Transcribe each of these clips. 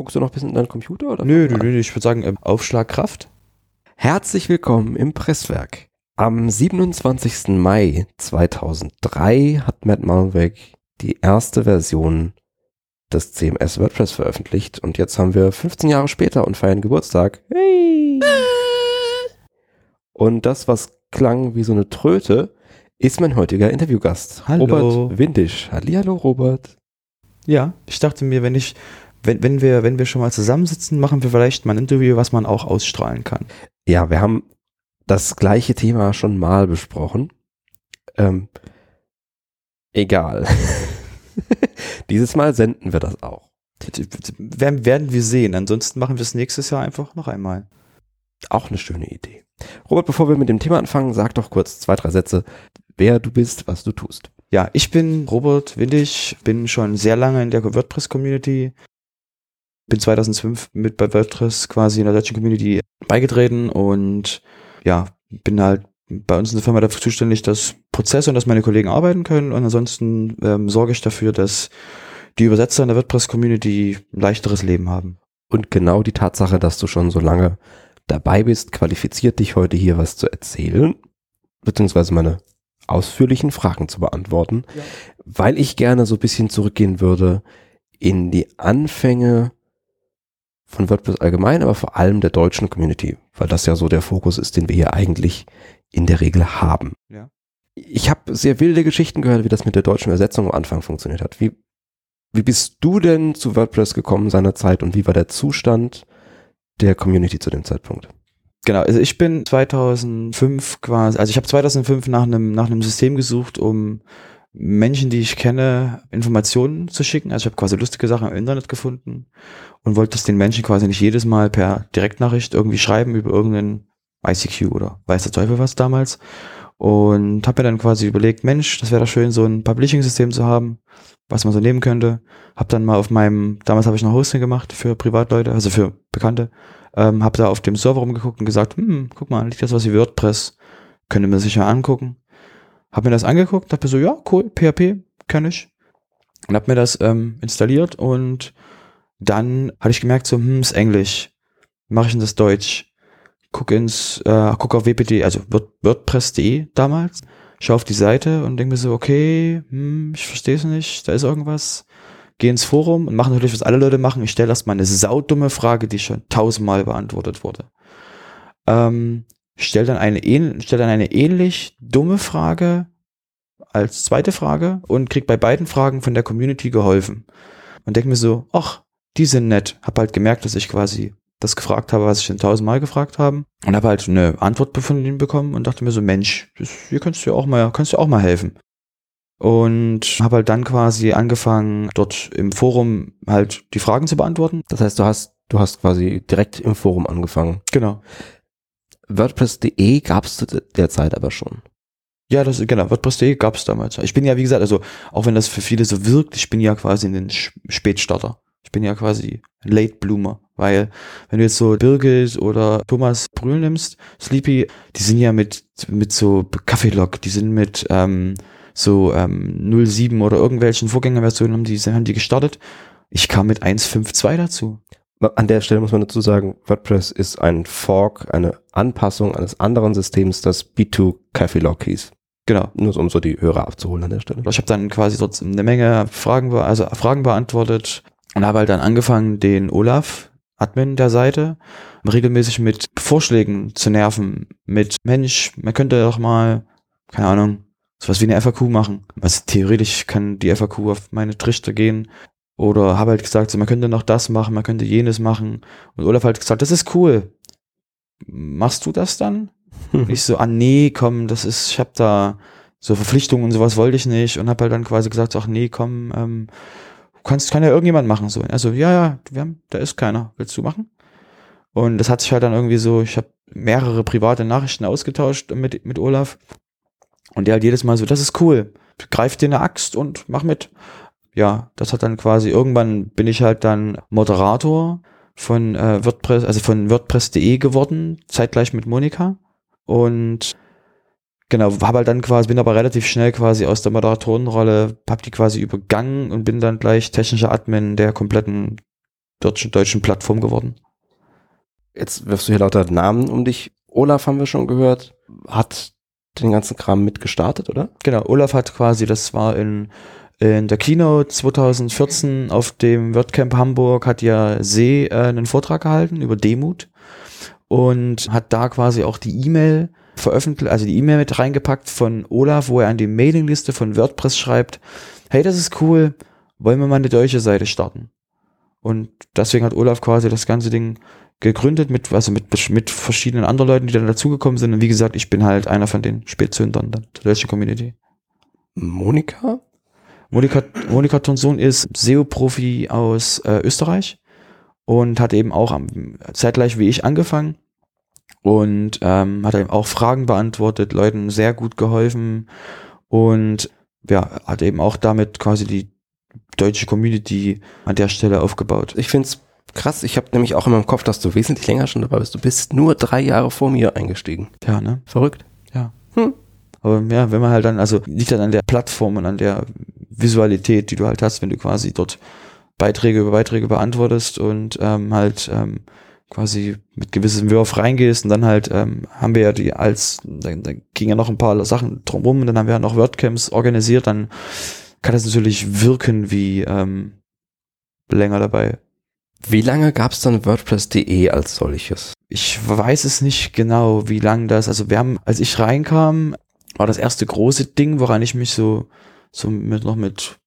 Guckst du noch ein bisschen in deinen Computer? Oder? Nö, nö, nö, ich würde sagen, ähm, Aufschlagkraft. Herzlich willkommen im Presswerk. Am 27. Mai 2003 hat Matt Mullenweg die erste Version des CMS WordPress veröffentlicht und jetzt haben wir 15 Jahre später und feiern Geburtstag. Hey! Und das, was klang wie so eine Tröte, ist mein heutiger Interviewgast. Hallo. Robert Windisch. Hallihallo, Robert. Ja, ich dachte mir, wenn ich, wenn, wenn wir, wenn wir schon mal zusammensitzen, machen wir vielleicht mal ein Interview, was man auch ausstrahlen kann. Ja, wir haben das gleiche Thema schon mal besprochen. Ähm, egal. Dieses Mal senden wir das auch. Werden, werden wir sehen. Ansonsten machen wir es nächstes Jahr einfach noch einmal. Auch eine schöne Idee. Robert, bevor wir mit dem Thema anfangen, sag doch kurz zwei, drei Sätze, wer du bist, was du tust. Ja, ich bin Robert Windig, bin schon sehr lange in der WordPress-Community. Bin 2005 mit bei WordPress quasi in der deutschen Community beigetreten und ja, bin halt bei uns in der Firma dafür zuständig, dass Prozesse und dass meine Kollegen arbeiten können und ansonsten ähm, sorge ich dafür, dass die Übersetzer in der WordPress-Community ein leichteres Leben haben. Und genau die Tatsache, dass du schon so lange dabei bist, qualifiziert dich heute hier was zu erzählen, beziehungsweise meine ausführlichen Fragen zu beantworten, ja. weil ich gerne so ein bisschen zurückgehen würde in die Anfänge von WordPress allgemein, aber vor allem der deutschen Community, weil das ja so der Fokus ist, den wir hier eigentlich in der Regel haben. Ja. Ich habe sehr wilde Geschichten gehört, wie das mit der deutschen Übersetzung am Anfang funktioniert hat. Wie, wie bist du denn zu WordPress gekommen seinerzeit und wie war der Zustand der Community zu dem Zeitpunkt? Genau, also ich bin 2005 quasi, also ich habe 2005 nach einem nach einem System gesucht, um Menschen, die ich kenne, Informationen zu schicken. Also ich habe quasi lustige Sachen im Internet gefunden und wollte das den Menschen quasi nicht jedes Mal per Direktnachricht irgendwie schreiben über irgendeinen ICQ oder weiß der Teufel was damals. Und habe mir dann quasi überlegt, Mensch, das wäre doch schön, so ein Publishing-System zu haben, was man so nehmen könnte. Hab dann mal auf meinem, damals habe ich noch Hosting gemacht für Privatleute, also für Bekannte. Ähm, hab da auf dem Server rumgeguckt und gesagt, hm, guck mal, liegt das was wie WordPress, könnte mir sicher angucken. Hab mir das angeguckt, dachte so, ja, cool, PHP, kann ich. Und hab mir das ähm, installiert und dann hatte ich gemerkt, so, hm, ist Englisch. Mache ich denn das Deutsch? Guck ins, äh, guck auf WPD, also WordPress.de damals, schau auf die Seite und denke mir so, okay, hm, ich verstehe es nicht, da ist irgendwas. Geh ins Forum und mache natürlich, was alle Leute machen. Ich stelle erstmal eine saudumme Frage, die schon tausendmal beantwortet wurde. Ähm, stell dann eine, stell dann eine ähnlich dumme Frage als zweite Frage und krieg bei beiden Fragen von der Community geholfen. Und denke mir so, ach, die sind nett. Hab halt gemerkt, dass ich quasi das gefragt habe, was ich schon tausendmal gefragt haben. Und habe halt eine Antwort von ihnen bekommen und dachte mir so, Mensch, das, hier kannst du ja auch mal, kannst du auch mal helfen. Und habe halt dann quasi angefangen, dort im Forum halt die Fragen zu beantworten. Das heißt, du hast, du hast quasi direkt im Forum angefangen. Genau. WordPress.de gab es zu der Zeit aber schon. Ja, das genau, WordPress.de gab es damals. Ich bin ja, wie gesagt, also auch wenn das für viele so wirkt, ich bin ja quasi ein Spätstarter. Ich bin ja quasi Late Bloomer, weil wenn du jetzt so Birgit oder Thomas Brühl nimmst, Sleepy, die sind ja mit mit so Kaffeelog, die sind mit ähm, so ähm, 07 oder irgendwelchen Vorgängerversionen die haben die gestartet. Ich kam mit 1.5.2 dazu. An der Stelle muss man dazu sagen, WordPress ist ein Fork, eine Anpassung eines anderen Systems, das B2 Cafelog hieß. Genau. Nur um so die Hörer abzuholen an der Stelle. Ich habe dann quasi dort eine Menge Fragen, also Fragen beantwortet, und habe halt dann angefangen, den Olaf, Admin der Seite, regelmäßig mit Vorschlägen zu nerven. Mit, Mensch, man könnte doch mal, keine Ahnung, sowas wie eine FAQ machen. Was theoretisch kann die FAQ auf meine Trichter gehen. Oder habe halt gesagt, so, man könnte noch das machen, man könnte jenes machen. Und Olaf hat gesagt, das ist cool. Machst du das dann? ich so, ah nee, komm, das ist, ich habe da so Verpflichtungen und sowas wollte ich nicht. Und habe halt dann quasi gesagt, ach nee, komm, ähm, kannst, kann ja irgendjemand machen. So. Also, ja, ja, wir haben, da ist keiner. Willst du machen? Und das hat sich halt dann irgendwie so, ich habe mehrere private Nachrichten ausgetauscht mit, mit Olaf. Und der halt jedes Mal so, das ist cool. Greif dir eine Axt und mach mit. Ja, das hat dann quasi, irgendwann bin ich halt dann Moderator von äh, WordPress, also von WordPress.de geworden, zeitgleich mit Monika. Und Genau, habe halt dann quasi, bin aber relativ schnell quasi aus der Moderatorenrolle, hab die quasi übergangen und bin dann gleich technischer Admin der kompletten deutschen, deutschen Plattform geworden. Jetzt wirfst du hier lauter Namen um dich. Olaf haben wir schon gehört, hat den ganzen Kram mitgestartet, oder? Genau, Olaf hat quasi, das war in, in der Keynote 2014 auf dem WordCamp Hamburg, hat ja See äh, einen Vortrag gehalten über Demut und hat da quasi auch die E-Mail veröffentlicht, also die E-Mail mit reingepackt von Olaf, wo er an die Mailingliste von WordPress schreibt, hey, das ist cool, wollen wir mal eine deutsche Seite starten? Und deswegen hat Olaf quasi das ganze Ding gegründet mit, also mit, mit verschiedenen anderen Leuten, die dann dazugekommen sind. Und wie gesagt, ich bin halt einer von den Spätzündern der deutschen Community. Monika? Monika, Monika Tonson ist SEO-Profi aus äh, Österreich und hat eben auch am, zeitgleich wie ich angefangen und ähm, hat eben auch Fragen beantwortet, Leuten sehr gut geholfen und ja, hat eben auch damit quasi die deutsche Community an der Stelle aufgebaut. Ich finde es krass. Ich habe nämlich auch in meinem Kopf, dass du wesentlich länger schon dabei bist. Du bist nur drei Jahre vor mir eingestiegen. Ja, ne? Verrückt. Ja. Hm. Aber ja, wenn man halt dann, also liegt dann an der Plattform und an der Visualität, die du halt hast, wenn du quasi dort Beiträge über Beiträge beantwortest und ähm, halt ähm, quasi mit gewissem Wurf reingehst und dann halt ähm, haben wir ja die als, dann, dann ging ja noch ein paar Sachen drumrum und dann haben wir ja noch WordCamps organisiert, dann kann das natürlich wirken wie ähm, länger dabei. Wie lange gab es dann WordPress.de als solches? Ich weiß es nicht genau, wie lang das, also wir haben, als ich reinkam, war das erste große Ding, woran ich mich so, so mit, noch mit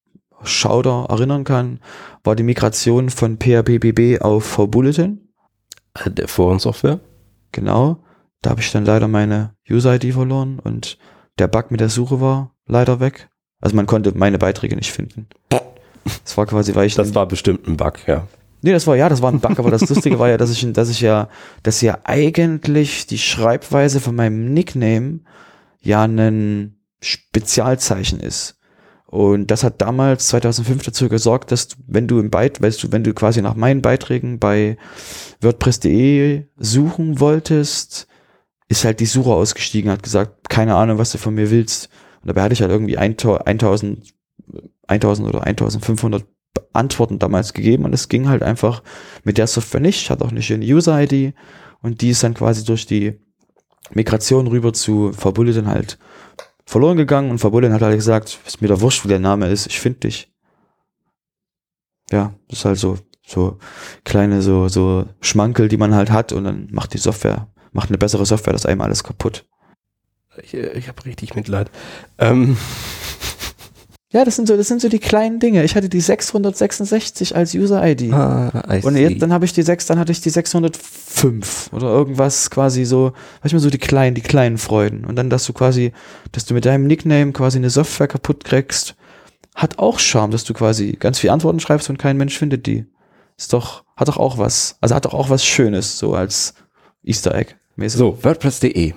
Schauder erinnern kann, war die Migration von PHPBB auf VBulletin. Äh, der Forensoftware? Genau. Da habe ich dann leider meine User-ID verloren und der Bug mit der Suche war leider weg. Also man konnte meine Beiträge nicht finden. Das war quasi, weil ich. Das war bestimmt ein Bug, ja. Nee, das war ja, das war ein Bug, aber das Lustige war ja, dass ich, dass ich ja, dass ja eigentlich die Schreibweise von meinem Nickname ja ein Spezialzeichen ist. Und das hat damals 2005 dazu gesorgt, dass wenn du im Beit, weißt du, wenn du quasi nach meinen Beiträgen bei WordPress.de suchen wolltest, ist halt die Suche ausgestiegen, hat gesagt, keine Ahnung, was du von mir willst. Und dabei hatte ich halt irgendwie 1000, 1000 oder 1500 Antworten damals gegeben und es ging halt einfach mit der Software nicht, hat auch nicht eine User-ID und die ist dann quasi durch die Migration rüber zu Verbulletin halt verloren gegangen und Verbulletin hat halt gesagt, ist mir da wurscht, wie der Name ist, ich finde dich. Ja, das ist halt so, so kleine, so, so Schmankel, die man halt hat und dann macht die Software, macht eine bessere Software das einem alles kaputt. Ich, äh, ich habe richtig Mitleid. Ähm. Ja, das sind so, das sind so die kleinen Dinge. Ich hatte die 666 als User-ID. Ah, und jetzt, dann habe ich die 6, dann hatte ich die 605 oder irgendwas quasi so, manchmal so die kleinen, die kleinen Freuden. Und dann, dass du quasi, dass du mit deinem Nickname quasi eine Software kaputt kriegst, hat auch Charme, dass du quasi ganz viele Antworten schreibst und kein Mensch findet die. Ist doch, hat doch auch was, also hat doch auch was Schönes, so als Easter Egg. -mäßig. So, WordPress.de.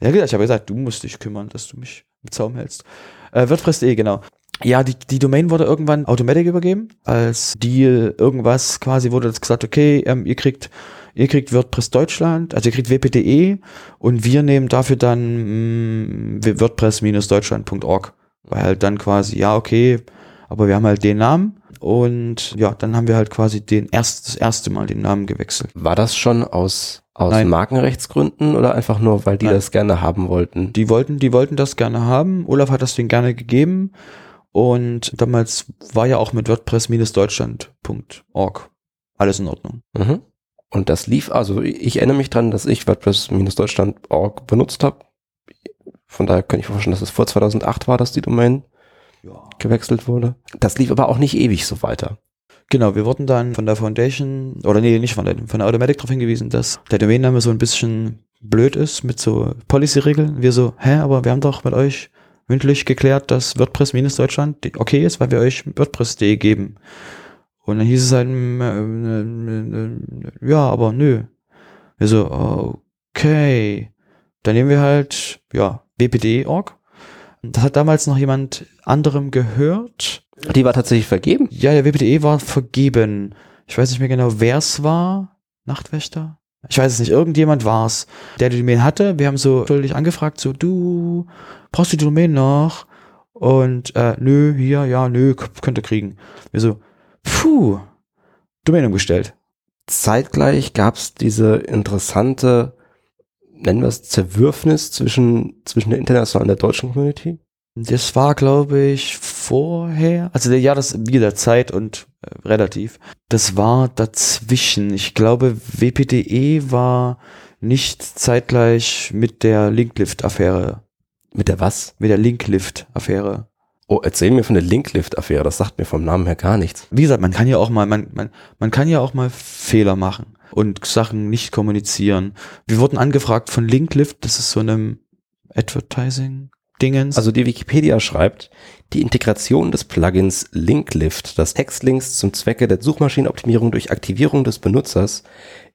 Ja, ich habe gesagt, du musst dich kümmern, dass du mich im Zaum hältst. Äh, WordPress.de, genau. Ja, die, die Domain wurde irgendwann Automatic übergeben. Als Deal irgendwas quasi wurde das gesagt, okay, ähm, ihr kriegt ihr kriegt WordPress Deutschland, also ihr kriegt wp.de und wir nehmen dafür dann mm, WordPress-deutschland.org. Weil halt dann quasi, ja, okay, aber wir haben halt den Namen und ja, dann haben wir halt quasi den erst, das erste Mal den Namen gewechselt. War das schon aus, aus Nein. Markenrechtsgründen oder einfach nur, weil die Nein. das gerne haben wollten? Die wollten, die wollten das gerne haben. Olaf hat das denen gerne gegeben und damals war ja auch mit WordPress-deutschland.org alles in Ordnung. Mhm. Und das lief, also ich erinnere mich dran, dass ich WordPress-deutschland.org benutzt habe. Von daher könnte ich mir vorstellen, dass es vor 2008 war, dass die Domain ja. gewechselt wurde. Das lief aber auch nicht ewig so weiter. Genau, wir wurden dann von der Foundation, oder nee, nicht von der, von der Automatic darauf hingewiesen, dass der Domainname so ein bisschen blöd ist mit so Policy-Regeln. Wir so, hä, aber wir haben doch mit euch mündlich geklärt, dass WordPress-Deutschland okay ist, weil wir euch WordPress.de geben. Und dann hieß es halt, äh, ja, aber nö. Wir so, okay. Dann nehmen wir halt, ja, wpd.org. Das hat damals noch jemand anderem gehört. Die war tatsächlich vergeben? Ja, der WPDE war vergeben. Ich weiß nicht mehr genau, wer es war. Nachtwächter? Ich weiß es nicht, irgendjemand war es, der die Domain hatte. Wir haben so schuldig angefragt, so, du, brauchst du die Domain noch? Und, äh, nö, hier, ja, nö, könnt ihr kriegen. Wir so, puh, Domain umgestellt. Zeitgleich gab es diese interessante, nennen wir es Zerwürfnis zwischen, zwischen der internationalen und der deutschen Community. Das war, glaube ich, vorher, also ja, das wieder Zeit und äh, relativ. Das war dazwischen. Ich glaube, WPDE war nicht zeitgleich mit der Linklift-Affäre. Mit der was? Mit der Linklift-Affäre. Oh, erzähl mir von der Linklift-Affäre, das sagt mir vom Namen her gar nichts. Wie gesagt, man kann ja auch mal, man, man, man kann ja auch mal Fehler machen und Sachen nicht kommunizieren. Wir wurden angefragt von Linklift, das ist so einem Advertising Dingens. Also die Wikipedia schreibt, die Integration des Plugins Linklift, das Textlinks zum Zwecke der Suchmaschinenoptimierung durch Aktivierung des Benutzers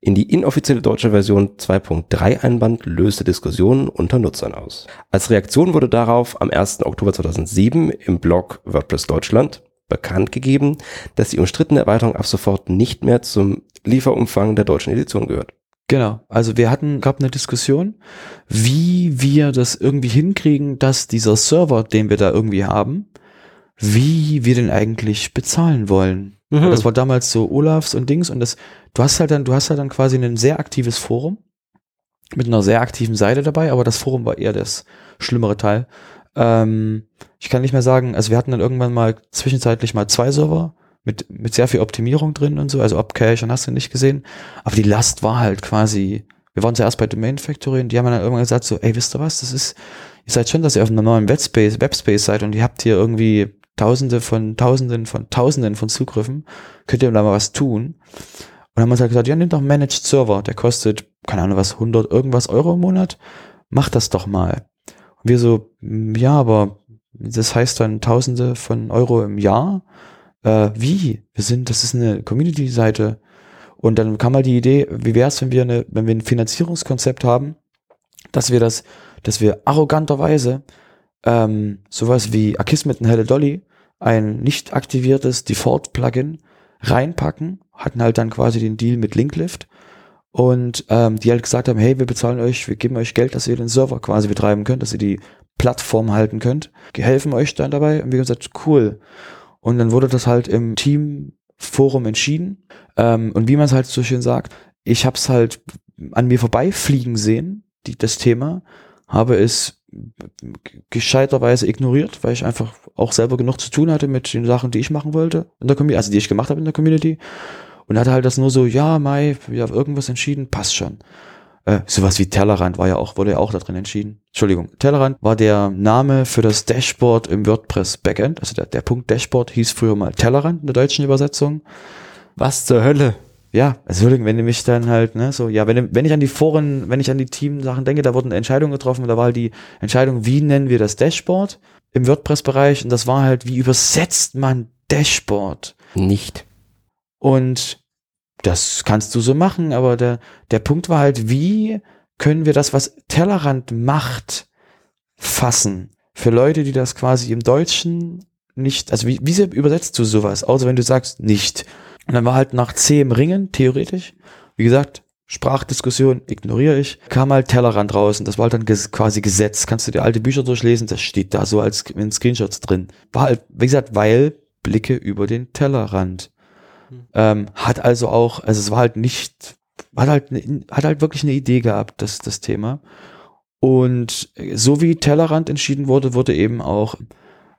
in die inoffizielle deutsche Version 2.3 einband, löste Diskussionen unter Nutzern aus. Als Reaktion wurde darauf am 1. Oktober 2007 im Blog WordPress Deutschland bekannt gegeben, dass die umstrittene Erweiterung ab sofort nicht mehr zum Lieferumfang der deutschen Edition gehört. Genau, also wir hatten, gab eine Diskussion, wie wir das irgendwie hinkriegen, dass dieser Server, den wir da irgendwie haben, wie wir den eigentlich bezahlen wollen. Mhm. Das war damals so Olafs und Dings und das, du hast halt dann, du hast halt dann quasi ein sehr aktives Forum mit einer sehr aktiven Seite dabei, aber das Forum war eher das schlimmere Teil. Ähm, ich kann nicht mehr sagen, also wir hatten dann irgendwann mal zwischenzeitlich mal zwei Server mit, mit sehr viel Optimierung drin und so, also Upcache und hast du nicht gesehen. Aber die Last war halt quasi, wir waren zuerst bei Domain Factory und die haben dann irgendwann gesagt so, ey, wisst ihr was, das ist, ihr seid schon, dass ihr auf einem neuen Webspace, Webspace seid und ihr habt hier irgendwie Tausende von Tausenden von Tausenden von Zugriffen, könnt ihr da mal was tun? Und dann haben wir halt gesagt, ja, nehmt doch Managed Server, der kostet, keine Ahnung was, 100 irgendwas Euro im Monat, macht das doch mal. Und wir so, ja, aber das heißt dann Tausende von Euro im Jahr äh, wie? Wir sind, das ist eine Community-Seite. Und dann kam mal die Idee, wie wäre es, wenn wir eine, wenn wir ein Finanzierungskonzept haben, dass wir das, dass wir arroganterweise ähm, sowas wie Akismet und Helle Dolly, ein nicht aktiviertes Default-Plugin, reinpacken, hatten halt dann quasi den Deal mit Linklift und ähm, die halt gesagt haben, hey, wir bezahlen euch, wir geben euch Geld, dass ihr den Server quasi betreiben könnt, dass ihr die Plattform halten könnt, helfen euch dann dabei und wir haben gesagt, cool. Und dann wurde das halt im Teamforum entschieden. Ähm, und wie man es halt so schön sagt, ich habe es halt an mir vorbeifliegen sehen, die, das Thema, habe es gescheiterweise ignoriert, weil ich einfach auch selber genug zu tun hatte mit den Sachen, die ich machen wollte in der Community, also die ich gemacht habe in der Community. Und hatte halt das nur so, ja, Mai, wir haben irgendwas entschieden, passt schon. Äh, sowas wie Tellerrand war ja auch, wurde ja auch da drin entschieden. Entschuldigung, Tellerrand war der Name für das Dashboard im WordPress Backend. Also der, der Punkt Dashboard hieß früher mal Tellerrand in der deutschen Übersetzung. Was zur Hölle? Ja, Entschuldigung, wenn du mich dann halt, ne, so, ja, wenn, wenn ich an die Foren, wenn ich an die Team-Sachen denke, da wurden Entscheidungen getroffen, da war halt die Entscheidung, wie nennen wir das Dashboard im WordPress-Bereich und das war halt, wie übersetzt man Dashboard? Nicht. Und das kannst du so machen, aber der, der Punkt war halt, wie können wir das, was Tellerrand macht, fassen? Für Leute, die das quasi im Deutschen nicht, also wie, wie übersetzt du sowas? Außer wenn du sagst, nicht. Und dann war halt nach zehn Ringen, theoretisch, wie gesagt, Sprachdiskussion ignoriere ich, kam halt Tellerrand raus und das war halt dann ges quasi Gesetz. Kannst du dir alte Bücher durchlesen, das steht da so als in Screenshots drin. War halt, wie gesagt, weil Blicke über den Tellerrand. Ähm, hat also auch, also es war halt nicht, hat halt, ne, hat halt wirklich eine Idee gehabt, das, das Thema. Und so wie Tellerrand entschieden wurde, wurde eben auch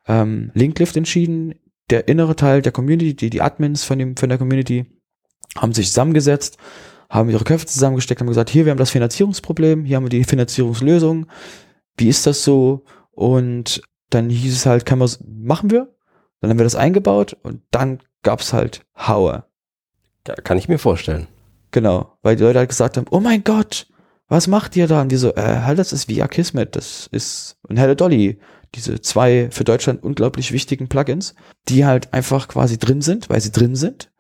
ähm, Linklift entschieden. Der innere Teil der Community, die, die Admins von, dem, von der Community, haben sich zusammengesetzt, haben ihre Köpfe zusammengesteckt, haben gesagt, hier, wir haben das Finanzierungsproblem, hier haben wir die Finanzierungslösung. Wie ist das so? Und dann hieß es halt, kann man, machen wir? Dann haben wir das eingebaut und dann gab's halt Haue. Da kann ich mir vorstellen. Genau, weil die Leute halt gesagt haben, oh mein Gott, was macht ihr da? Und die so, äh, halt, das ist via Kismet, das ist, und Helle Dolly, diese zwei für Deutschland unglaublich wichtigen Plugins, die halt einfach quasi drin sind, weil sie drin sind.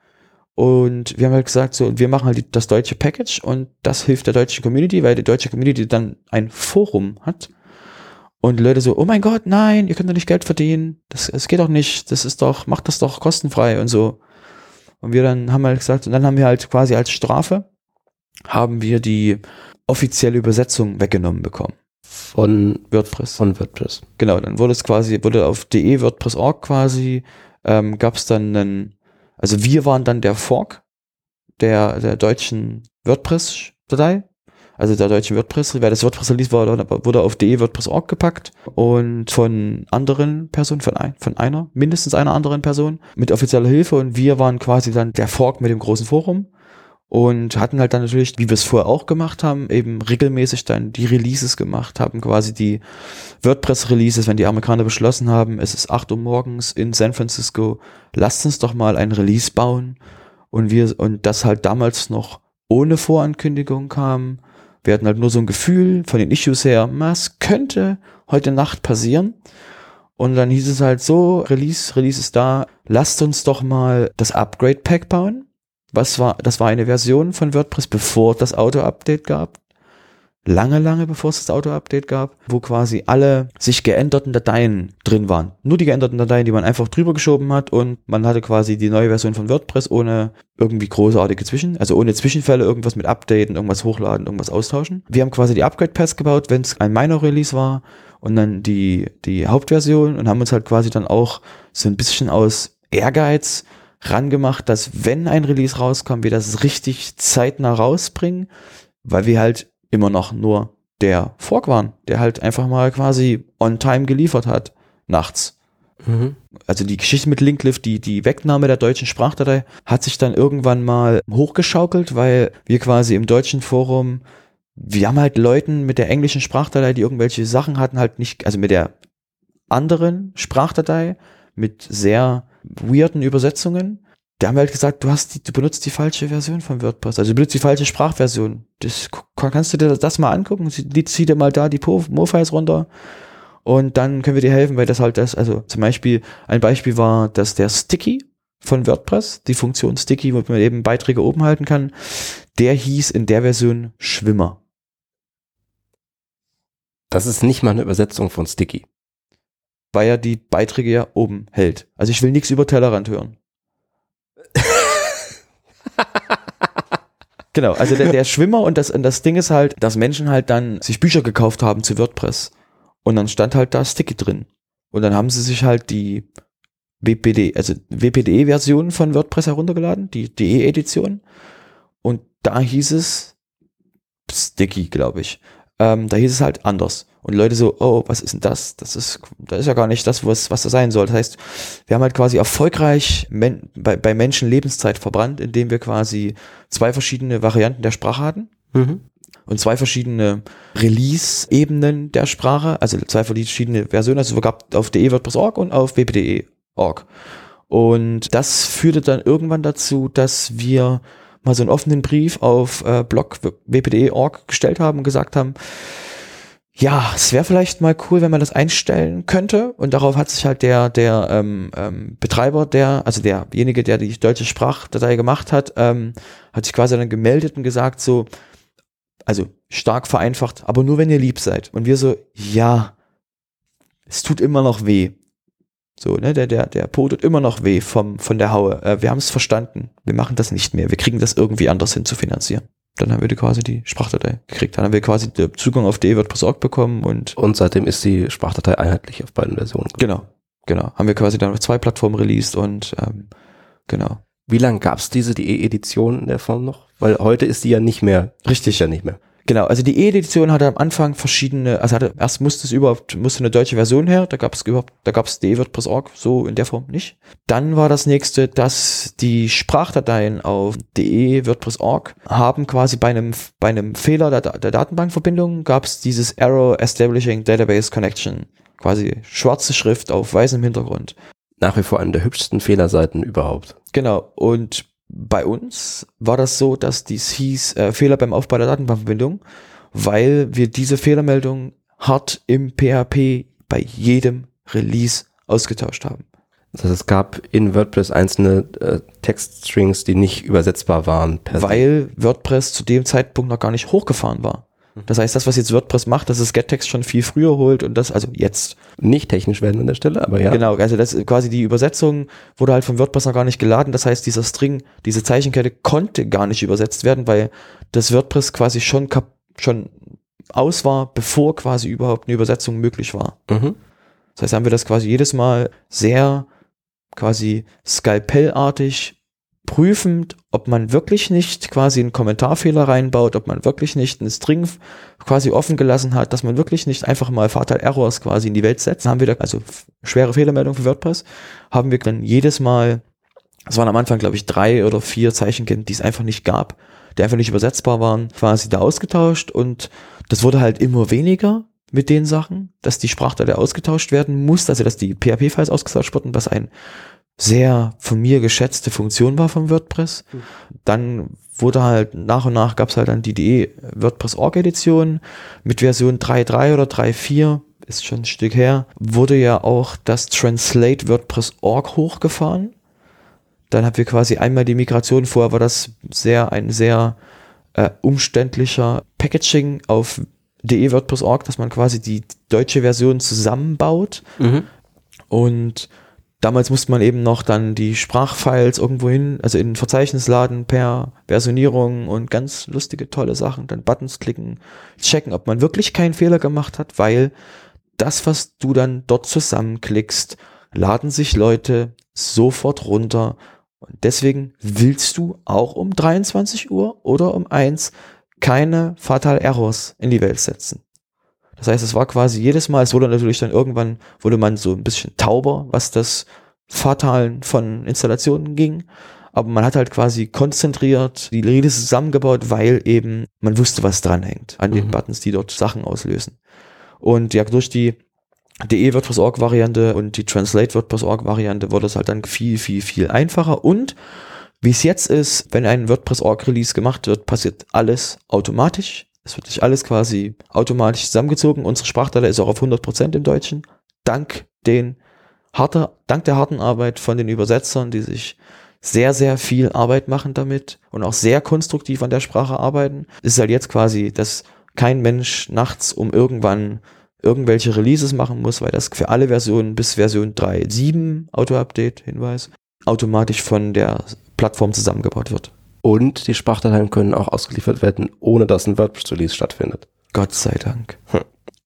Und wir haben halt gesagt, so, wir machen halt das deutsche Package und das hilft der deutschen Community, weil die deutsche Community dann ein Forum hat. Und Leute so, oh mein Gott, nein, ihr könnt doch nicht Geld verdienen. Das, es geht doch nicht. Das ist doch, macht das doch kostenfrei und so. Und wir dann haben halt gesagt, und dann haben wir halt quasi als Strafe, haben wir die offizielle Übersetzung weggenommen bekommen. Von WordPress. Von WordPress. Genau, dann wurde es quasi, wurde auf de WordPress.org quasi, ähm, gab es dann einen, also wir waren dann der Fork der, der deutschen WordPress-Datei, also der deutschen WordPress, weil das WordPress-Release wurde auf de WordPress.org gepackt und von anderen Personen, von, ein, von einer, mindestens einer anderen Person mit offizieller Hilfe und wir waren quasi dann der Fork mit dem großen Forum und hatten halt dann natürlich, wie wir es vorher auch gemacht haben, eben regelmäßig dann die Releases gemacht, haben quasi die WordPress-Releases, wenn die Amerikaner beschlossen haben, es ist 8 Uhr morgens in San Francisco, lasst uns doch mal ein Release bauen und wir, und das halt damals noch ohne Vorankündigung kam. Wir hatten halt nur so ein Gefühl von den Issues her, was könnte heute Nacht passieren? Und dann hieß es halt so, Release, Release ist da, lasst uns doch mal das Upgrade Pack bauen was war, das war eine Version von WordPress, bevor das Auto-Update gab. Lange, lange bevor es das Auto-Update gab, wo quasi alle sich geänderten Dateien drin waren. Nur die geänderten Dateien, die man einfach drüber geschoben hat und man hatte quasi die neue Version von WordPress ohne irgendwie großartige Zwischen, also ohne Zwischenfälle, irgendwas mit Updaten, irgendwas hochladen, irgendwas austauschen. Wir haben quasi die Upgrade-Pass gebaut, wenn es ein Minor-Release war und dann die, die Hauptversion und haben uns halt quasi dann auch so ein bisschen aus Ehrgeiz rangemacht, dass wenn ein Release rauskommt, wir das richtig zeitnah rausbringen, weil wir halt immer noch nur der Fork waren, der halt einfach mal quasi on time geliefert hat, nachts. Mhm. Also die Geschichte mit Linklift, die, die Wegnahme der deutschen Sprachdatei hat sich dann irgendwann mal hochgeschaukelt, weil wir quasi im deutschen Forum, wir haben halt Leuten mit der englischen Sprachdatei, die irgendwelche Sachen hatten, halt nicht, also mit der anderen Sprachdatei, mit sehr weirden Übersetzungen. Da haben wir halt gesagt, du hast die, du benutzt die falsche Version von WordPress. Also du benutzt die falsche Sprachversion. Das kannst du dir das mal angucken. Zieh dir mal da die Mo-Files runter. Und dann können wir dir helfen, weil das halt das, also zum Beispiel, ein Beispiel war, dass der Sticky von WordPress, die Funktion Sticky, wo man eben Beiträge oben halten kann, der hieß in der Version Schwimmer. Das ist nicht mal eine Übersetzung von Sticky weil er die Beiträge ja oben hält. Also ich will nichts über Tellerrand hören. genau, also der, der Schwimmer und das, und das Ding ist halt, dass Menschen halt dann sich Bücher gekauft haben zu WordPress. Und dann stand halt da Sticky drin. Und dann haben sie sich halt die WPD, also WPDE-Version von WordPress heruntergeladen, die DE-Edition. Und da hieß es Sticky, glaube ich. Ähm, da hieß es halt anders. Und Leute so, oh, was ist denn das? Das ist, das ist ja gar nicht das, was, was das sein soll. Das heißt, wir haben halt quasi erfolgreich men bei, bei Menschen Lebenszeit verbrannt, indem wir quasi zwei verschiedene Varianten der Sprache hatten. Mhm. Und zwei verschiedene Release-Ebenen der Sprache, also zwei verschiedene Versionen, also es gab auf de WordPress.org und auf wpde.org. Und das führte dann irgendwann dazu, dass wir mal so einen offenen Brief auf äh, blog wpde.org gestellt haben und gesagt haben, ja, es wäre vielleicht mal cool, wenn man das einstellen könnte. Und darauf hat sich halt der, der ähm, ähm, Betreiber, der, also derjenige, der die deutsche Sprachdatei gemacht hat, ähm, hat sich quasi dann gemeldet und gesagt, so, also stark vereinfacht, aber nur wenn ihr lieb seid. Und wir so, ja, es tut immer noch weh. So, ne, der, der, der Po tut immer noch weh vom, von der Haue. Äh, wir haben es verstanden. Wir machen das nicht mehr. Wir kriegen das irgendwie anders hin zu finanzieren dann haben wir die quasi die Sprachdatei gekriegt. Dann haben wir quasi den Zugang auf die WordPress.org bekommen und. Und seitdem ist die Sprachdatei einheitlich auf beiden Versionen. Genau, genau. Haben wir quasi dann auf zwei Plattformen released und ähm, genau. Wie lange gab es diese die E-Edition in der Form noch? Weil heute ist die ja nicht mehr. Richtig. Ja nicht mehr. Genau, also die E-Edition hatte am Anfang verschiedene, also hatte, erst musste es überhaupt, musste eine deutsche Version her, da gab es überhaupt, da gab es de-WordPress.org, so in der Form nicht. Dann war das nächste, dass die Sprachdateien auf de-WordPress.org haben quasi bei einem, bei einem Fehler der, der Datenbankverbindung gab es dieses Error Establishing Database Connection, quasi schwarze Schrift auf weißem Hintergrund. Nach wie vor eine der hübschesten Fehlerseiten überhaupt. Genau, und bei uns war das so, dass dies hieß äh, Fehler beim Aufbau der Datenbankverbindung, weil wir diese Fehlermeldung hart im PHP bei jedem Release ausgetauscht haben. Das heißt, es gab in WordPress einzelne äh, Textstrings, die nicht übersetzbar waren. weil WordPress zu dem Zeitpunkt noch gar nicht hochgefahren war. Das heißt, das, was jetzt WordPress macht, dass es GetText schon viel früher holt und das, also jetzt. Nicht technisch werden an der Stelle, aber ja. Genau, also das quasi die Übersetzung wurde halt von WordPress noch gar nicht geladen. Das heißt, dieser String, diese Zeichenkette konnte gar nicht übersetzt werden, weil das WordPress quasi schon, schon aus war, bevor quasi überhaupt eine Übersetzung möglich war. Mhm. Das heißt, haben wir das quasi jedes Mal sehr quasi skalpellartig prüfend, ob man wirklich nicht quasi einen Kommentarfehler reinbaut, ob man wirklich nicht einen String quasi offen gelassen hat, dass man wirklich nicht einfach mal Fatal Errors quasi in die Welt setzt. Haben wir da, also schwere Fehlermeldung für WordPress, haben wir dann jedes Mal, es waren am Anfang glaube ich drei oder vier Zeichenketten, die es einfach nicht gab, die einfach nicht übersetzbar waren, quasi da ausgetauscht und das wurde halt immer weniger mit den Sachen, dass die Sprachdatei ausgetauscht werden muss, also dass die PHP-Files ausgetauscht wurden, was ein sehr von mir geschätzte Funktion war vom WordPress. Mhm. Dann wurde halt nach und nach gab es halt dann die DE WordPress Org Edition mit Version 3.3 oder 3.4 ist schon ein Stück her, wurde ja auch das Translate WordPress Org hochgefahren. Dann haben wir quasi einmal die Migration, vorher war das sehr, ein sehr äh, umständlicher Packaging auf DE WordPress Org, dass man quasi die deutsche Version zusammenbaut. Mhm. Und Damals musste man eben noch dann die Sprachfiles irgendwo hin, also in ein Verzeichnis laden per Versionierung und ganz lustige, tolle Sachen, dann Buttons klicken, checken, ob man wirklich keinen Fehler gemacht hat, weil das, was du dann dort zusammenklickst, laden sich Leute sofort runter. Und deswegen willst du auch um 23 Uhr oder um 1 keine Fatal Errors in die Welt setzen. Das heißt, es war quasi jedes Mal, es wurde natürlich dann irgendwann, wurde man so ein bisschen tauber, was das Fatalen von Installationen ging. Aber man hat halt quasi konzentriert die Rede zusammengebaut, weil eben man wusste, was dranhängt an den mhm. Buttons, die dort Sachen auslösen. Und ja, durch die DE WordPress.org Variante und die Translate WordPress.org Variante wurde es halt dann viel, viel, viel einfacher. Und wie es jetzt ist, wenn ein WordPress.org Release gemacht wird, passiert alles automatisch. Es wird sich alles quasi automatisch zusammengezogen. Unsere Sprachdatei ist auch auf 100% im Deutschen. Dank den harter, dank der harten Arbeit von den Übersetzern, die sich sehr, sehr viel Arbeit machen damit und auch sehr konstruktiv an der Sprache arbeiten. Es ist halt jetzt quasi, dass kein Mensch nachts um irgendwann irgendwelche Releases machen muss, weil das für alle Versionen bis Version 3.7 Auto-Update, Hinweis, automatisch von der Plattform zusammengebaut wird. Und die Sprachdateien können auch ausgeliefert werden, ohne dass ein WordPress-Release stattfindet. Gott sei Dank. Hm.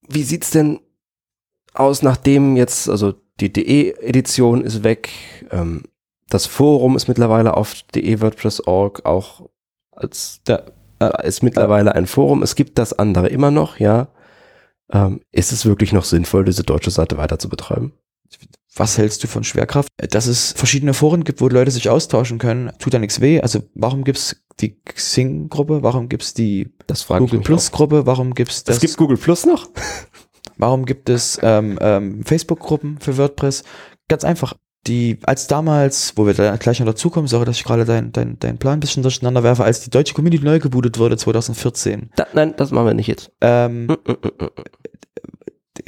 Wie sieht's denn aus, nachdem jetzt, also die DE-Edition ist weg, ähm, das Forum ist mittlerweile auf de-WordPress.org auch als, da, äh, ist mittlerweile ein Forum. Es gibt das andere immer noch, ja. Ähm, ist es wirklich noch sinnvoll, diese deutsche Seite weiter zu betreiben? Was hältst du von Schwerkraft? Dass es verschiedene Foren gibt, wo Leute sich austauschen können, tut ja nichts weh. Also warum gibt's die Xing-Gruppe? Warum gibt's die Google Plus-Gruppe? Warum gibt's das? Es gibt Google Plus noch? warum gibt es ähm, ähm, Facebook-Gruppen für WordPress? Ganz einfach. Die, als damals, wo wir da gleich noch dazukommen, sorry, dass ich gerade deinen dein, dein Plan ein bisschen durcheinander werfe, als die deutsche Community neu gebootet wurde 2014. Da, nein, das machen wir nicht jetzt. Ähm, mm, mm, mm,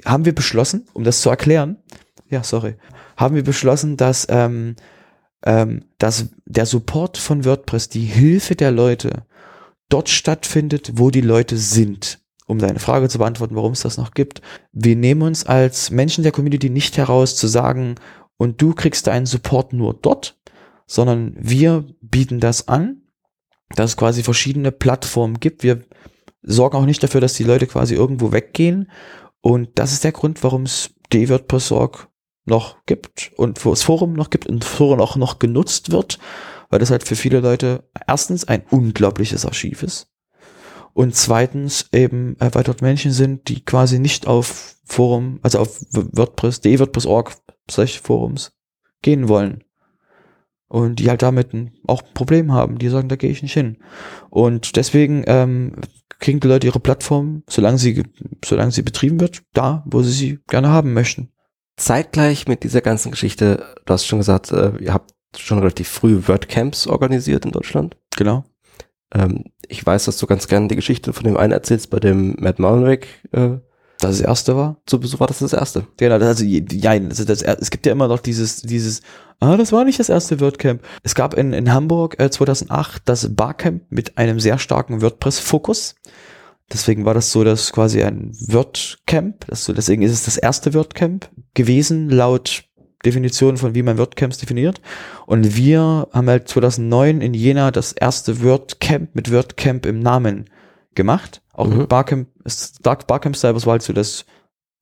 haben wir beschlossen, um das zu erklären, ja, sorry, haben wir beschlossen, dass, ähm, ähm, dass der Support von WordPress, die Hilfe der Leute, dort stattfindet, wo die Leute sind. Um deine Frage zu beantworten, warum es das noch gibt. Wir nehmen uns als Menschen der Community nicht heraus zu sagen, und du kriegst deinen Support nur dort, sondern wir bieten das an, dass es quasi verschiedene Plattformen gibt. Wir sorgen auch nicht dafür, dass die Leute quasi irgendwo weggehen. Und das ist der Grund, warum es DWordPress.org noch gibt und wo es Forum noch gibt und Forum auch noch genutzt wird, weil das halt für viele Leute erstens ein unglaubliches Archiv ist und zweitens eben, weil dort Menschen sind, die quasi nicht auf Forum, also auf WordPress, de-WordPress.org, solche Forums gehen wollen. Und die halt damit auch ein Problem haben, die sagen, da gehe ich nicht hin. Und deswegen ähm, kriegen die Leute ihre Plattform, solange sie, solange sie betrieben wird, da, wo sie sie gerne haben möchten zeitgleich mit dieser ganzen Geschichte, du hast schon gesagt, äh, ihr habt schon relativ früh WordCamps organisiert in Deutschland. Genau. Ähm, ich weiß, dass du ganz gerne die Geschichte von dem einen erzählst, bei dem Matt Mullenweg äh, das, das erste war? Zu Besuch war das das erste. Genau, also, ja, also das, es gibt ja immer noch dieses, dieses, ah, das war nicht das erste WordCamp. Es gab in, in Hamburg äh, 2008 das Barcamp mit einem sehr starken WordPress-Fokus. Deswegen war das so, dass quasi ein WordCamp, das so, deswegen ist es das erste WordCamp gewesen, laut Definition von wie man WordCamps definiert. Und wir haben halt 2009 in Jena das erste WordCamp mit WordCamp im Namen gemacht. Auch mhm. mit Barcamp, Dark Barcamp Style, was war halt so das,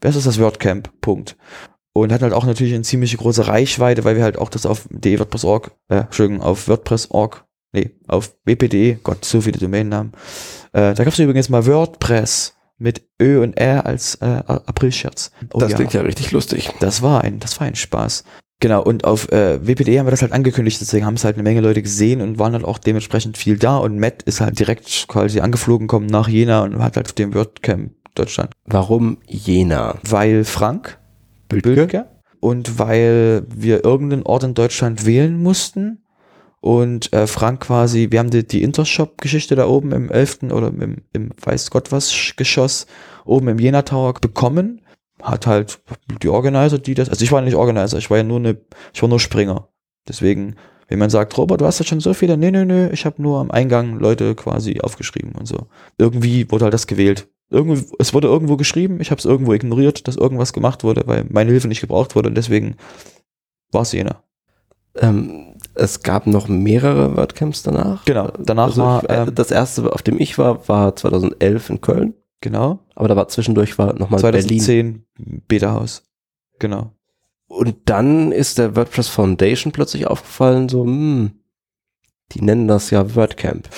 wer ist das, das WordCamp? Punkt. und hat halt auch natürlich eine ziemlich große Reichweite, weil wir halt auch das auf de.wordpress.org, äh, Entschuldigung, auf WordPress.org, nee, auf wp.de, Gott, so viele Domainnamen. Äh, da gab es übrigens mal WordPress mit Ö und R als äh, Aprilscherz. Oh, das ja. klingt ja richtig lustig. Das war ein, das war ein Spaß. Genau, und auf äh, WPD haben wir das halt angekündigt, deswegen haben es halt eine Menge Leute gesehen und waren dann auch dementsprechend viel da und Matt ist halt direkt quasi angeflogen, kommen nach Jena und hat halt auf dem WordCamp Deutschland. Warum Jena? Weil Frank Bültke, Bültke und weil wir irgendeinen Ort in Deutschland wählen mussten und äh, Frank quasi, wir haben die, die Intershop-Geschichte da oben im 11. oder im, im weiß Gott was Geschoss oben im Jena Tower bekommen. Hat halt die Organizer, die das, also ich war nicht Organizer, ich war ja nur eine, ich war nur Springer. Deswegen, wenn man sagt, Robert, du hast ja schon so viele, nee, nee, nee, ich habe nur am Eingang Leute quasi aufgeschrieben und so. Irgendwie wurde halt das gewählt. Irgendwie, es wurde irgendwo geschrieben, ich habe es irgendwo ignoriert, dass irgendwas gemacht wurde, weil meine Hilfe nicht gebraucht wurde und deswegen war es jener. Ähm, es gab noch mehrere WordCamps danach. Genau, danach also war ähm, das erste, auf dem ich war, war 2011 in Köln. Genau. Aber da war zwischendurch war nochmal 2010 Berlin. Beta-Haus. Genau. Und dann ist der WordPress Foundation plötzlich aufgefallen, so, hm, die nennen das ja WordCamp.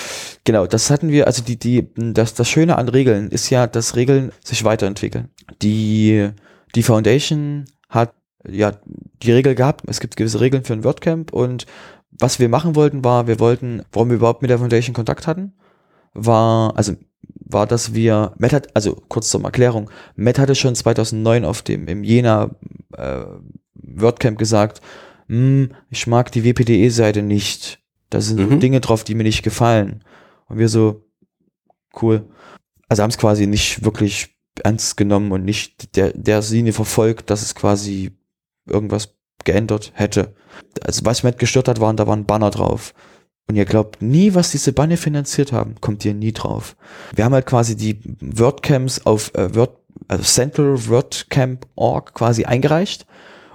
Genau, das hatten wir, also die, die, das, das Schöne an Regeln ist ja, dass Regeln sich weiterentwickeln. Die, die Foundation hat ja die Regel gehabt, es gibt gewisse Regeln für ein WordCamp und was wir machen wollten war, wir wollten, warum wir überhaupt mit der Foundation Kontakt hatten, war, also war, dass wir, Matt hat, also kurz zur Erklärung, Matt hatte schon 2009 auf dem, im Jena äh, WordCamp gesagt, hm, ich mag die WPDE-Seite nicht. Da sind mhm. Dinge drauf, die mir nicht gefallen. Und wir so, cool. Also haben es quasi nicht wirklich ernst genommen und nicht der, der Linie verfolgt, dass es quasi irgendwas geändert hätte. Also was mich gestört hat, waren, da waren Banner drauf. Und ihr glaubt nie, was diese Banner finanziert haben, kommt ihr nie drauf. Wir haben halt quasi die WordCamps auf äh, Word, also Central WordCamp.org quasi eingereicht.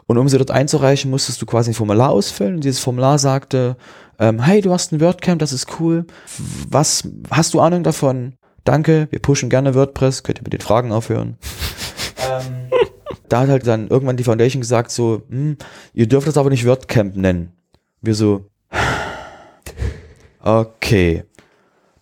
Und um sie dort einzureichen, musstest du quasi ein Formular ausfüllen. Und dieses Formular sagte, ähm, hey, du hast ein WordCamp, das ist cool. Was hast du Ahnung davon? Danke, wir pushen gerne WordPress. Könnt ihr mit den Fragen aufhören? Da hat halt dann irgendwann die Foundation gesagt so, hm, ihr dürft das aber nicht WordCamp nennen. Wir so, okay.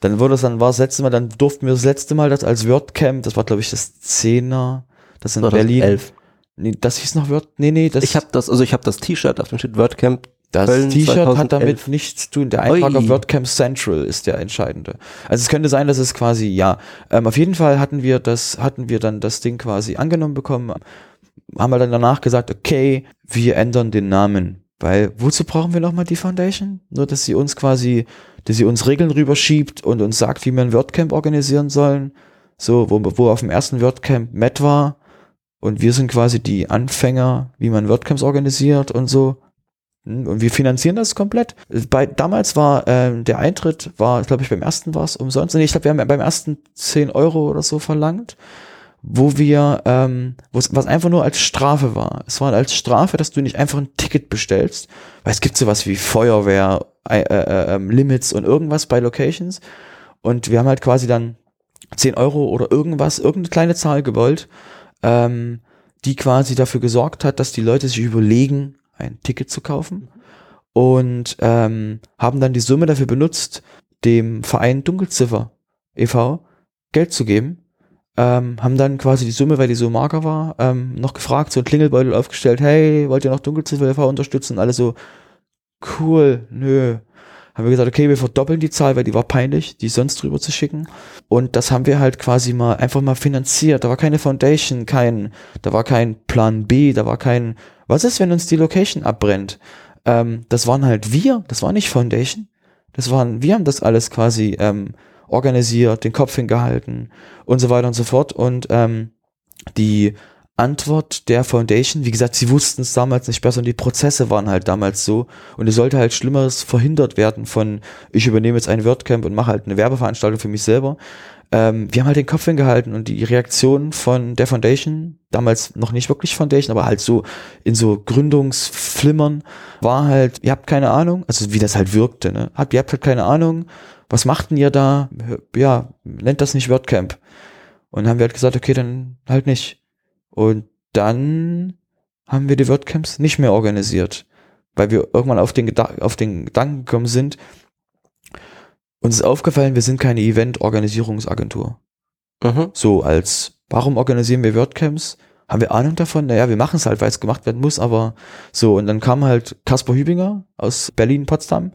Dann wurde es dann, war das letzte Mal, dann durften wir das letzte Mal das als WordCamp, das war glaube ich das Zehner, das in Berlin. 11. Nee, das hieß noch Word, nee, nee, das. Ich habe das, also ich habe das T-Shirt auf dem steht WordCamp das T-Shirt hat damit nichts zu tun. Der Eintrag auf WordCamp Central ist der entscheidende. Also es könnte sein, dass es quasi, ja. Ähm, auf jeden Fall hatten wir das, hatten wir dann das Ding quasi angenommen bekommen, haben wir dann danach gesagt, okay, wir ändern den Namen. Weil wozu brauchen wir nochmal die Foundation? Nur, dass sie uns quasi, dass sie uns Regeln rüberschiebt und uns sagt, wie wir ein WordCamp organisieren sollen. So, wo, wo auf dem ersten WordCamp Matt war und wir sind quasi die Anfänger, wie man WordCamps organisiert und so. Und wir finanzieren das komplett. Bei, damals war äh, der Eintritt, war, glaube ich, beim ersten war es umsonst. Nee, ich glaube, wir haben beim ersten 10 Euro oder so verlangt wo wir, ähm, was einfach nur als Strafe war. Es war als Strafe, dass du nicht einfach ein Ticket bestellst, weil es gibt sowas wie Feuerwehr, äh, äh, äh, Limits und irgendwas bei Locations. Und wir haben halt quasi dann 10 Euro oder irgendwas, irgendeine kleine Zahl gewollt, ähm, die quasi dafür gesorgt hat, dass die Leute sich überlegen, ein Ticket zu kaufen. Und ähm, haben dann die Summe dafür benutzt, dem Verein Dunkelziffer e.V. Geld zu geben ähm, haben dann quasi die Summe, weil die so mager war, ähm, noch gefragt, so ein Klingelbeutel aufgestellt, hey, wollt ihr noch Dunkelziffer unterstützen? alle so, cool, nö. Haben wir gesagt, okay, wir verdoppeln die Zahl, weil die war peinlich, die sonst drüber zu schicken. Und das haben wir halt quasi mal einfach mal finanziert. Da war keine Foundation, kein, da war kein Plan B, da war kein, was ist, wenn uns die Location abbrennt? Ähm, das waren halt wir, das war nicht Foundation. Das waren, wir haben das alles quasi ähm, organisiert, den Kopf hingehalten und so weiter und so fort. Und ähm, die Antwort der Foundation, wie gesagt, sie wussten es damals nicht besser und die Prozesse waren halt damals so und es sollte halt Schlimmeres verhindert werden von, ich übernehme jetzt ein WordCamp und mache halt eine Werbeveranstaltung für mich selber. Ähm, wir haben halt den Kopf hingehalten und die Reaktion von der Foundation, damals noch nicht wirklich Foundation, aber halt so in so Gründungsflimmern, war halt, ihr habt keine Ahnung, also wie das halt wirkte, ne? Habt, ihr habt halt keine Ahnung, was machten ihr da? Ja, nennt das nicht WordCamp. Und dann haben wir halt gesagt, okay, dann halt nicht. Und dann haben wir die WordCamps nicht mehr organisiert, weil wir irgendwann auf den, Geda auf den Gedanken gekommen sind, uns ist aufgefallen, wir sind keine Event-Organisierungsagentur. Mhm. So als, warum organisieren wir WordCamps? Haben wir Ahnung davon? Naja, wir machen es halt, weil es gemacht werden muss, aber so. Und dann kam halt Kaspar Hübinger aus Berlin-Potsdam,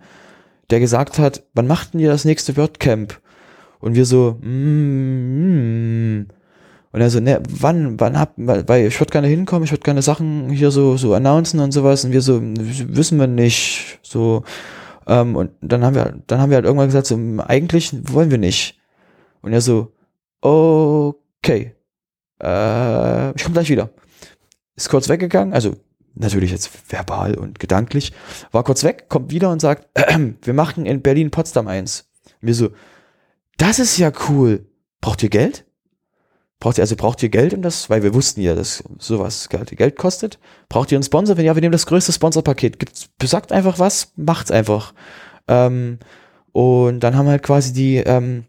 der gesagt hat, wann macht denn ihr das nächste WordCamp? Und wir so, mm, mm. Und er so, ne, wann, wann hab, weil ich würde gerne hinkommen, ich würde gerne Sachen hier so, so announcen und sowas. Und wir so, wissen wir nicht, so. Ähm, und dann haben wir, dann haben wir halt irgendwann gesagt, so, eigentlich wollen wir nicht. Und er so, okay, äh, ich komme gleich wieder. Ist kurz weggegangen, also natürlich jetzt verbal und gedanklich, war kurz weg, kommt wieder und sagt, äh, wir machen in Berlin-Potsdam eins. Und wir so, das ist ja cool. Braucht ihr Geld? Braucht ihr, also braucht ihr Geld um das, weil wir wussten ja, dass sowas Geld, kostet. Braucht ihr einen Sponsor? Wenn ja, wir nehmen das größte Sponsorpaket. Gibt, sagt einfach was, macht's einfach. Ähm, und dann haben halt quasi die ähm,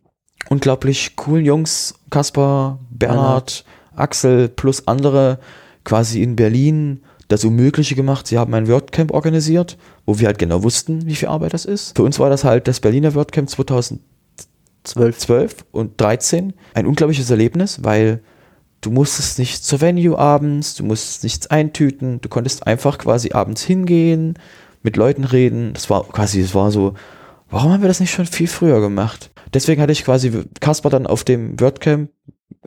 unglaublich coolen Jungs, Kaspar, Bernhard, Axel plus andere quasi in Berlin das Unmögliche gemacht. Sie haben ein WordCamp organisiert, wo wir halt genau wussten, wie viel Arbeit das ist. Für uns war das halt das Berliner WordCamp 2012 12 und 13 ein unglaubliches Erlebnis, weil du musstest nicht zur Venue abends, du musstest nichts eintüten, du konntest einfach quasi abends hingehen, mit Leuten reden. Das war quasi, es war so, warum haben wir das nicht schon viel früher gemacht? Deswegen hatte ich quasi Kasper dann auf dem WordCamp,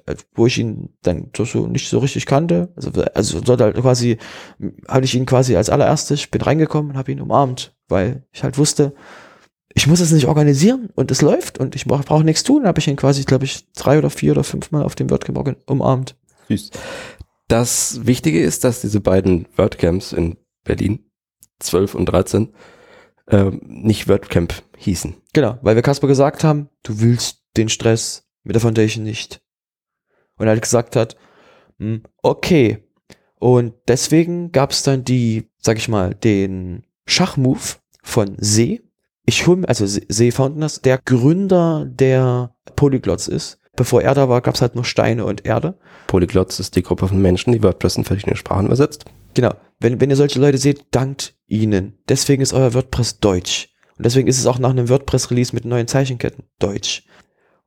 äh, wo ich ihn dann so nicht so richtig kannte, also, also dort halt quasi, hatte ich ihn quasi als allererstes, ich bin reingekommen und habe ihn umarmt, weil ich halt wusste, ich muss es nicht organisieren und es läuft und ich brauche brauch nichts tun, habe ich ihn quasi, glaube ich, drei oder vier oder fünf Mal auf dem WordCamp umarmt. Süß. Das Wichtige ist, dass diese beiden WordCamps in Berlin, 12 und 13, äh, nicht WordCamp hießen. Genau, weil wir Kasper gesagt haben, du willst den Stress mit der Foundation nicht. Und er halt gesagt hat, hm, okay. Und deswegen gab es dann die, sag ich mal, den Schachmove von See. Ich hole, also See Founders, der Gründer der Polyglots ist. Bevor er da war, gab es halt nur Steine und Erde. Polyglots ist die Gruppe von Menschen, die WordPress in verschiedene Sprachen übersetzt. Genau. Wenn, wenn ihr solche Leute seht, dankt ihnen. Deswegen ist euer WordPress deutsch. Und deswegen ist es auch nach einem WordPress-Release mit neuen Zeichenketten deutsch.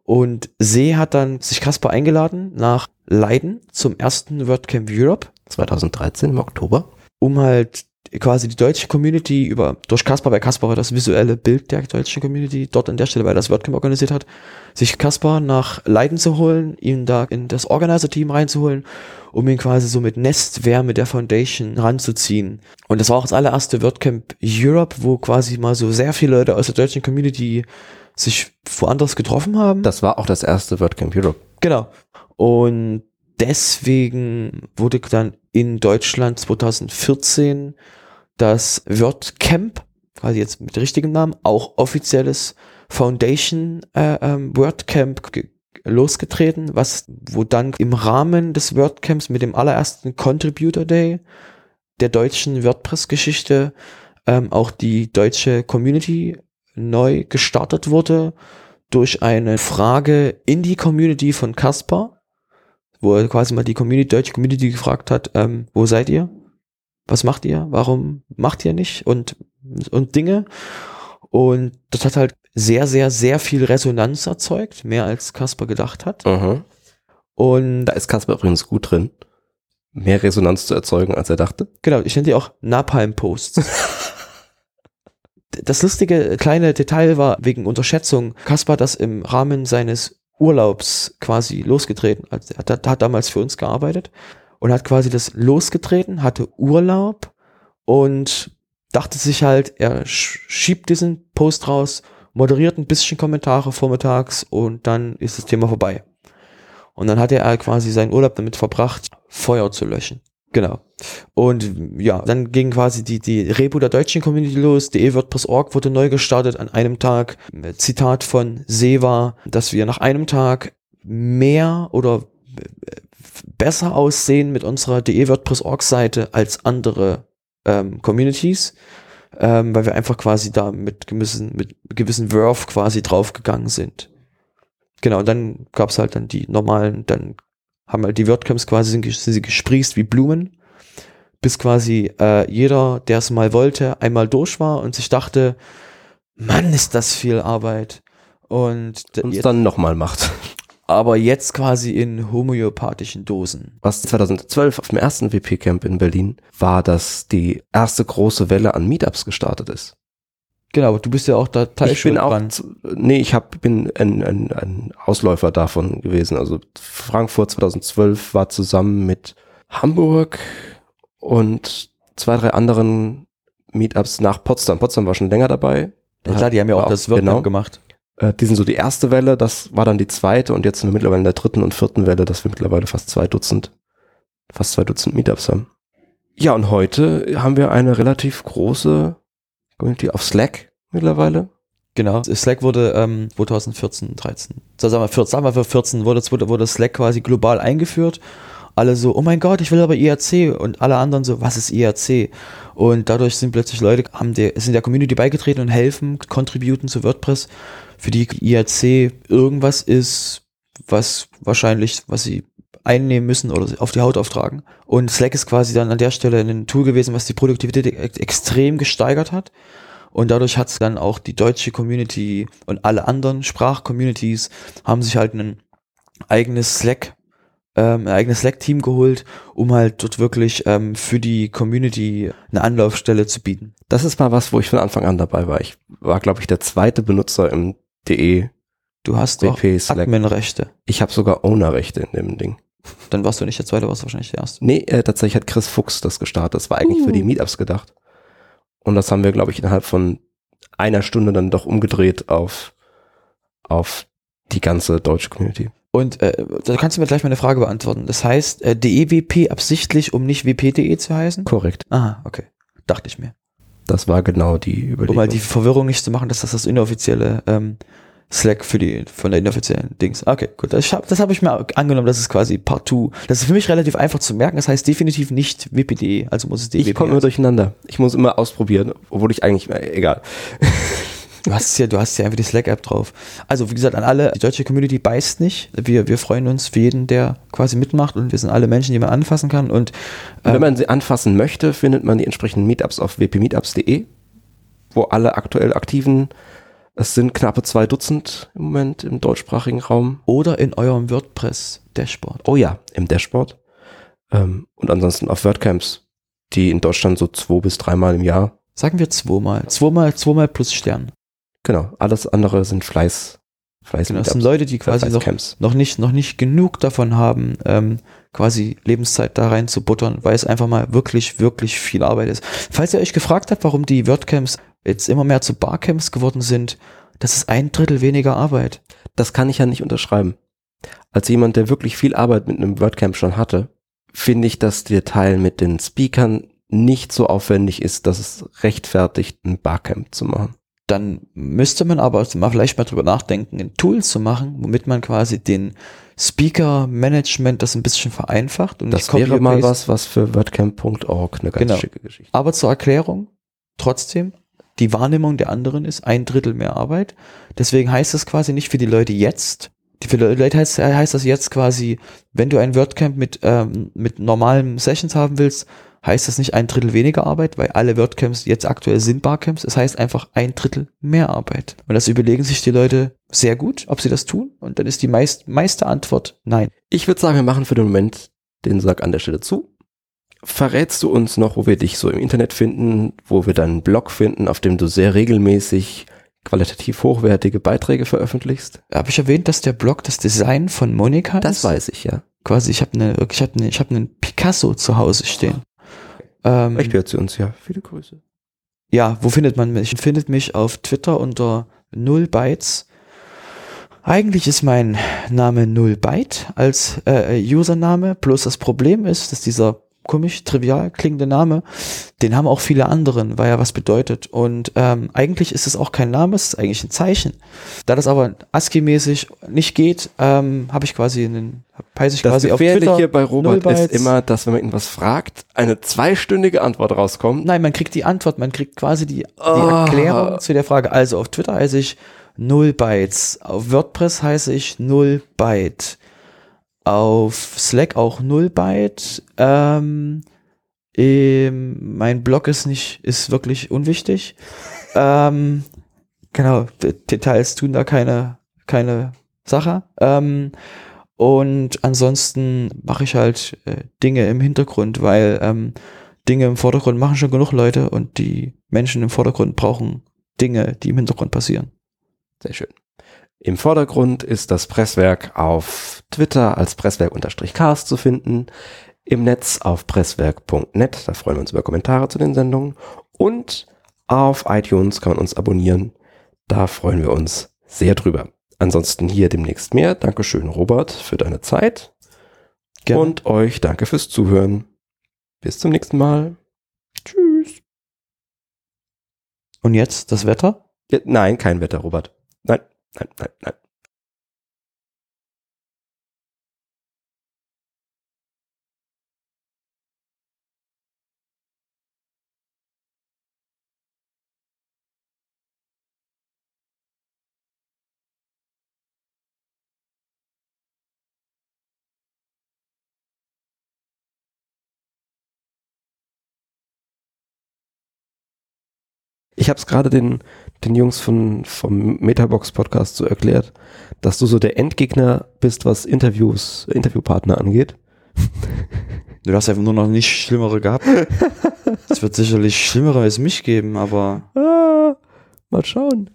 Und See hat dann sich Kasper eingeladen nach Leiden zum ersten WordCamp Europe. 2013 im Oktober. Um halt quasi die deutsche Community über, durch Kasper, bei Kasper war das visuelle Bild der deutschen Community dort an der Stelle, weil er das WordCamp organisiert hat, sich Kasper nach Leiden zu holen, ihn da in das Organizer-Team reinzuholen, um ihn quasi so mit Nestwärme der Foundation ranzuziehen. Und das war auch das allererste WordCamp Europe, wo quasi mal so sehr viele Leute aus der deutschen Community sich woanders getroffen haben. Das war auch das erste WordCamp Europe. Genau. Und deswegen wurde dann in Deutschland 2014 das WordCamp, quasi jetzt mit richtigem Namen, auch offizielles Foundation äh, ähm, WordCamp losgetreten, was wo dann im Rahmen des WordCamps mit dem allerersten Contributor Day der deutschen WordPress-Geschichte ähm, auch die deutsche Community neu gestartet wurde durch eine Frage in die Community von Caspar, wo er quasi mal die Community, deutsche Community gefragt hat, ähm, wo seid ihr? Was macht ihr? Warum macht ihr nicht? Und, und Dinge. Und das hat halt sehr, sehr, sehr viel Resonanz erzeugt, mehr als Kasper gedacht hat. Mhm. Und Da ist Kasper übrigens gut drin, mehr Resonanz zu erzeugen, als er dachte. genau, ich nenne die auch Napalm-Posts. das lustige kleine Detail war wegen Unterschätzung. Kaspar hat das im Rahmen seines Urlaubs quasi losgetreten. Also er hat, hat damals für uns gearbeitet und hat quasi das losgetreten, hatte Urlaub und dachte sich halt, er sch- schiebt diesen Post raus, moderiert ein bisschen Kommentare vormittags und dann ist das Thema vorbei. Und dann hat er quasi seinen Urlaub damit verbracht, Feuer zu löschen. Genau. Und ja, dann ging quasi die, die Repo der deutschen Community los. Die WordPress.org wurde neu gestartet an einem Tag. Zitat von Seva, dass wir nach einem Tag mehr oder besser aussehen mit unserer DE WordPress.org Seite als andere ähm, Communities, ähm, weil wir einfach quasi da mit gewissen, mit gewissen Wurf quasi draufgegangen sind. Genau, und dann gab's halt dann die normalen, dann haben halt die WordCamps quasi sind, sind sie gesprießt wie Blumen. bis quasi äh, jeder, der es mal wollte, einmal durch war und sich dachte, Mann, ist das viel Arbeit. Und, und es dann nochmal macht. Aber jetzt quasi in homöopathischen Dosen. Was 2012 auf dem ersten WP-Camp in Berlin war, dass die erste große Welle an Meetups gestartet ist. Genau, du bist ja auch da Teil Ich bin auch, dran. nee, ich hab, bin ein, ein, ein Ausläufer davon gewesen. Also Frankfurt 2012 war zusammen mit Hamburg und zwei, drei anderen Meetups nach Potsdam. Potsdam war schon länger dabei. Ja, klar, die haben ja auch, auch das Workcamp genau. gemacht. Äh, die sind so die erste Welle, das war dann die zweite und jetzt sind wir mittlerweile in der dritten und vierten Welle, dass wir mittlerweile fast zwei Dutzend, fast zwei Dutzend Meetups haben. Ja, und heute haben wir eine relativ große Community auf Slack mittlerweile. Genau, Slack wurde ähm, 2014, 13, sagen wir, 14, sagen wir für 14 wurde, wurde Slack quasi global eingeführt. Alle so, oh mein Gott, ich will aber IRC und alle anderen so, was ist IRC? Und dadurch sind plötzlich Leute, haben der, sind der Community beigetreten und helfen, contributen zu WordPress, für die IRC irgendwas ist, was wahrscheinlich, was sie einnehmen müssen oder auf die Haut auftragen. Und Slack ist quasi dann an der Stelle ein Tool gewesen, was die Produktivität extrem gesteigert hat. Und dadurch hat es dann auch die deutsche Community und alle anderen Sprachcommunities haben sich halt ein eigenes Slack, ähm, ein eigenes Slack-Team geholt, um halt dort wirklich ähm, für die Community eine Anlaufstelle zu bieten. Das ist mal was, wo ich von Anfang an dabei war. Ich war, glaube ich, der zweite Benutzer im DE. Du hast doch Admin-Rechte. Ich habe sogar Owner-Rechte in dem Ding. Dann warst du nicht der zweite, warst du wahrscheinlich der erste. Nee, äh, tatsächlich hat Chris Fuchs das gestartet. Das war eigentlich uh. für die uh. Meetups gedacht. Und das haben wir, glaube ich, innerhalb von einer Stunde dann doch umgedreht auf, auf die ganze deutsche Community. Und äh, da kannst du mir gleich mal eine Frage beantworten. Das heißt, äh, DEWP absichtlich, um nicht WP.de zu heißen? Korrekt. Aha, okay. Dachte ich mir. Das war genau die Überlegung. Um mal die Verwirrung nicht zu machen, dass das das inoffizielle ähm, Slack für die von der inoffiziellen Dings. Okay, gut. Das habe hab ich mir angenommen, das ist quasi partout. Das ist für mich relativ einfach zu merken. Das heißt definitiv nicht WPD, also muss es DWP. Ich komme immer durcheinander. Ich muss immer ausprobieren, obwohl ich eigentlich, äh, egal. Du hast ja, du hast ja einfach die Slack-App drauf. Also wie gesagt, an alle, die deutsche Community beißt nicht. Wir, wir freuen uns für jeden, der quasi mitmacht und wir sind alle Menschen, die man anfassen kann. Und, ähm, wenn man sie anfassen möchte, findet man die entsprechenden Meetups auf wpmeetups.de, wo alle aktuell aktiven es sind knappe zwei Dutzend im Moment im deutschsprachigen Raum. Oder in eurem WordPress-Dashboard. Oh ja, im Dashboard. Ähm, und ansonsten auf WordCamps, die in Deutschland so zwei bis dreimal im Jahr. Sagen wir zweimal. Zweimal, zweimal plus Stern. Genau, alles andere sind Fleiß. Fleiß genau, das sind Leute, die quasi noch, noch, nicht, noch nicht genug davon haben, ähm, quasi Lebenszeit da rein zu buttern, weil es einfach mal wirklich, wirklich viel Arbeit ist. Falls ihr euch gefragt habt, warum die WordCamps jetzt immer mehr zu Barcamps geworden sind, das ist ein Drittel weniger Arbeit. Das kann ich ja nicht unterschreiben. Als jemand, der wirklich viel Arbeit mit einem WordCamp schon hatte, finde ich, dass der Teil mit den Speakern nicht so aufwendig ist, dass es rechtfertigt, ein Barcamp zu machen dann müsste man aber mal vielleicht mal drüber nachdenken, ein Tool zu machen, womit man quasi den Speaker-Management das ein bisschen vereinfacht. Und das wäre mal was, was für WordCamp.org eine ganz genau. schicke Geschichte. Aber zur Erklärung, trotzdem, die Wahrnehmung der anderen ist ein Drittel mehr Arbeit. Deswegen heißt das quasi nicht für die Leute jetzt, für die Leute heißt, heißt das jetzt quasi, wenn du ein WordCamp mit, ähm, mit normalen Sessions haben willst, heißt das nicht ein Drittel weniger Arbeit, weil alle WordCamps jetzt aktuell sind Barcamps. Es heißt einfach ein Drittel mehr Arbeit. Und das überlegen sich die Leute sehr gut, ob sie das tun. Und dann ist die meist, meiste Antwort nein. Ich würde sagen, wir machen für den Moment den Sack an der Stelle zu. Verrätst du uns noch, wo wir dich so im Internet finden, wo wir deinen Blog finden, auf dem du sehr regelmäßig qualitativ hochwertige Beiträge veröffentlichst? Habe ich erwähnt, dass der Blog das Design von Monika das ist? Das weiß ich, ja. Quasi, ich habe eine, ich habe eine, ich habe einen Picasso zu Hause stehen. Ähm, Vielleicht hört sie uns ja. Viele Grüße. Ja, wo findet man mich? Findet mich auf Twitter unter 0 Bytes. Eigentlich ist mein Name 0 Byte als äh, Username, bloß das Problem ist, dass dieser komisch, trivial klingende Name, den haben auch viele anderen, weil er was bedeutet. Und ähm, eigentlich ist es auch kein Name, es ist eigentlich ein Zeichen. Da das aber ASCII-mäßig nicht geht, ähm, habe ich quasi einen, peise ich das quasi auf Twitter. hier bei Robert ist immer, dass wenn man ihn was fragt, eine zweistündige Antwort rauskommt. Nein, man kriegt die Antwort, man kriegt quasi die, die oh. Erklärung zu der Frage. Also auf Twitter heiße ich 0 Bytes, auf WordPress heiße ich 0 Byte auf Slack auch 0 Byte. Ähm, Ähm, mein Blog ist nicht, ist wirklich unwichtig. ähm, genau, Details tun da keine, keine Sache. Ähm, und ansonsten mache ich halt äh, Dinge im Hintergrund, weil ähm, Dinge im Vordergrund machen schon genug Leute und die Menschen im Vordergrund brauchen Dinge, die im Hintergrund passieren. Sehr schön. Im Vordergrund ist das Presswerk auf Twitter als Presswerk-Cast zu finden, im Netz auf presswerk.net, da freuen wir uns über Kommentare zu den Sendungen und auf iTunes kann man uns abonnieren, da freuen wir uns sehr drüber. Ansonsten hier demnächst mehr. Dankeschön, Robert, für deine Zeit. Gerne. Und euch danke fürs Zuhören. Bis zum nächsten Mal. Tschüss. Und jetzt das Wetter? Ja, nein, kein Wetter, Robert. Nein, nein, nein, nein. Ich habe es gerade den, den Jungs von, vom Metabox Podcast so erklärt, dass du so der Endgegner bist, was Interviews, Interviewpartner angeht. Du hast einfach nur noch nicht Schlimmere gehabt. es wird sicherlich Schlimmere als mich geben, aber. Ah, mal schauen.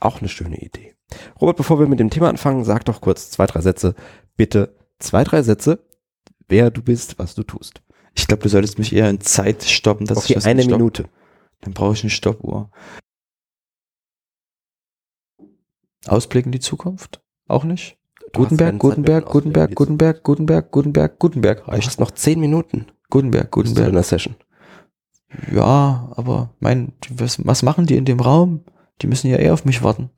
Auch eine schöne Idee. Robert, bevor wir mit dem Thema anfangen, sag doch kurz zwei, drei Sätze. Bitte zwei, drei Sätze, wer du bist, was du tust. Ich glaube, du solltest mich eher in Zeit stoppen. Dass okay, ich eine Stopp Minute. Dann brauche ich eine Stoppuhr. Ausblicken die Zukunft? Auch nicht? Du Gutenberg, Gutenberg, Gutenberg, Ausblick Gutenberg, Gutenberg, Gutenberg, Gutenberg. Du Reicht. hast noch zehn Minuten Gutenberg, Gutenberg. deiner Session. Ja, aber mein, was, was machen die in dem Raum? Die müssen ja eh auf mich warten.